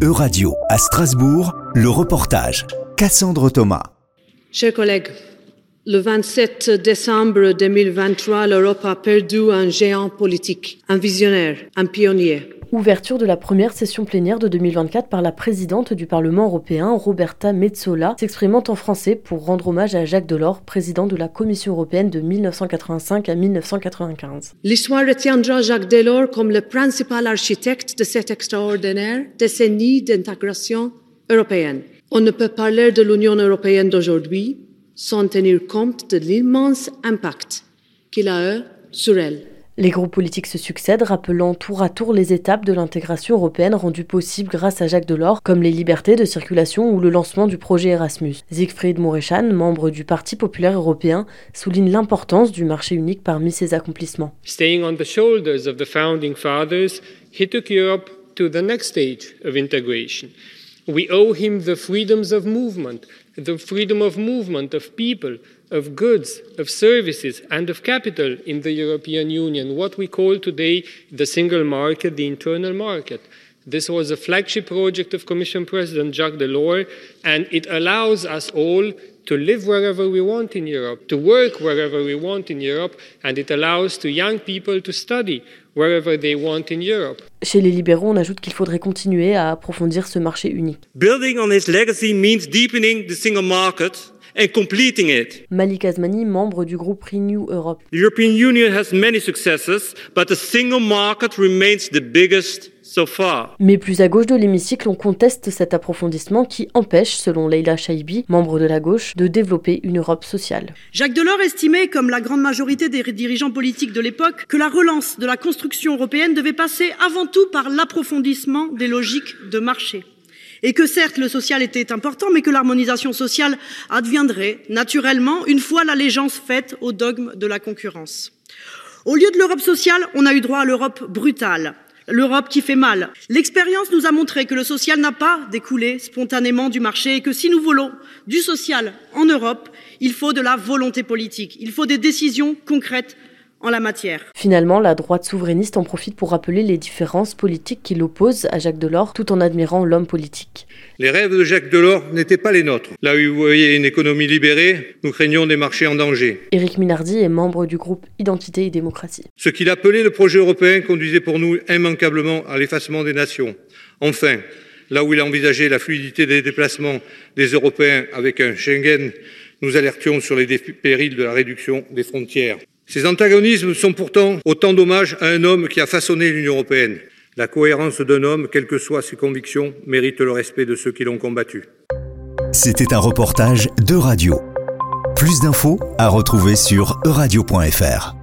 Euradio à Strasbourg, le reportage. Cassandre Thomas. Chers collègues, le 27 décembre 2023, l'Europe a perdu un géant politique, un visionnaire, un pionnier. Ouverture de la première session plénière de 2024 par la présidente du Parlement européen, Roberta Metsola, s'exprimant en français pour rendre hommage à Jacques Delors, président de la Commission européenne de 1985 à 1995. L'histoire retiendra Jacques Delors comme le principal architecte de cette extraordinaire décennie d'intégration européenne. On ne peut parler de l'Union européenne d'aujourd'hui sans tenir compte de l'immense impact qu'il a eu sur elle. Les groupes politiques se succèdent, rappelant tour à tour les étapes de l'intégration européenne rendues possibles grâce à Jacques Delors, comme les libertés de circulation ou le lancement du projet Erasmus. Siegfried Mureschan, membre du Parti populaire européen, souligne l'importance du marché unique parmi ses accomplissements. Staying on the shoulders of the founding fathers, he took Europe to the next stage of integration. We owe him the freedoms of movement, the freedom of movement of people, of goods, of services, and of capital in the European Union, what we call today the single market, the internal market. This was a flagship project of Commission President Jacques Delors, and it allows us all to live wherever we want in Europe, to work wherever we want in Europe, and it allows to young people to study wherever they want in Europe. Chez les libéraux, on ajoute qu'il faudrait continuer à approfondir ce marché unique. Building on his legacy means deepening the single market and completing it. Malik Azmani, membre du groupe Renew Europe. The European Union has many successes, but the single market remains the biggest so far. Mais plus à gauche de l'hémicycle, on conteste cet approfondissement qui empêche, selon Leila Shaibi, membre de la gauche, de développer une Europe sociale. Jacques Delors estimait, comme la grande majorité des dirigeants politiques de l'époque, que la relance de la construction européenne devait passer avant tout par l'approfondissement des logiques de marché et que certes le social était important, mais que l'harmonisation sociale adviendrait naturellement une fois l'allégeance faite au dogme de la concurrence. Au lieu de l'Europe sociale, on a eu droit à l'Europe brutale, l'Europe qui fait mal. L'expérience nous a montré que le social n'a pas découlé spontanément du marché et que si nous voulons du social en Europe, il faut de la volonté politique, il faut des décisions concrètes en la matière. Finalement, la droite souverainiste en profite pour rappeler les différences politiques qui l'opposent à Jacques Delors tout en admirant l'homme politique. Les rêves de Jacques Delors n'étaient pas les nôtres. Là où vous voyez une économie libérée, nous craignons des marchés en danger. Éric Minardi est membre du groupe Identité et démocratie. Ce qu'il appelait le projet européen conduisait pour nous immanquablement à l'effacement des nations. Enfin, là où il envisageait la fluidité des déplacements des Européens avec un Schengen, nous alertions sur les périls de la réduction des frontières. Ces antagonismes sont pourtant autant d'hommages à un homme qui a façonné l'Union européenne. La cohérence d'un homme, quelles que soient ses convictions, mérite le respect de ceux qui l'ont combattu. C'était un reportage de radio. Plus d'infos à retrouver sur euradio.fr.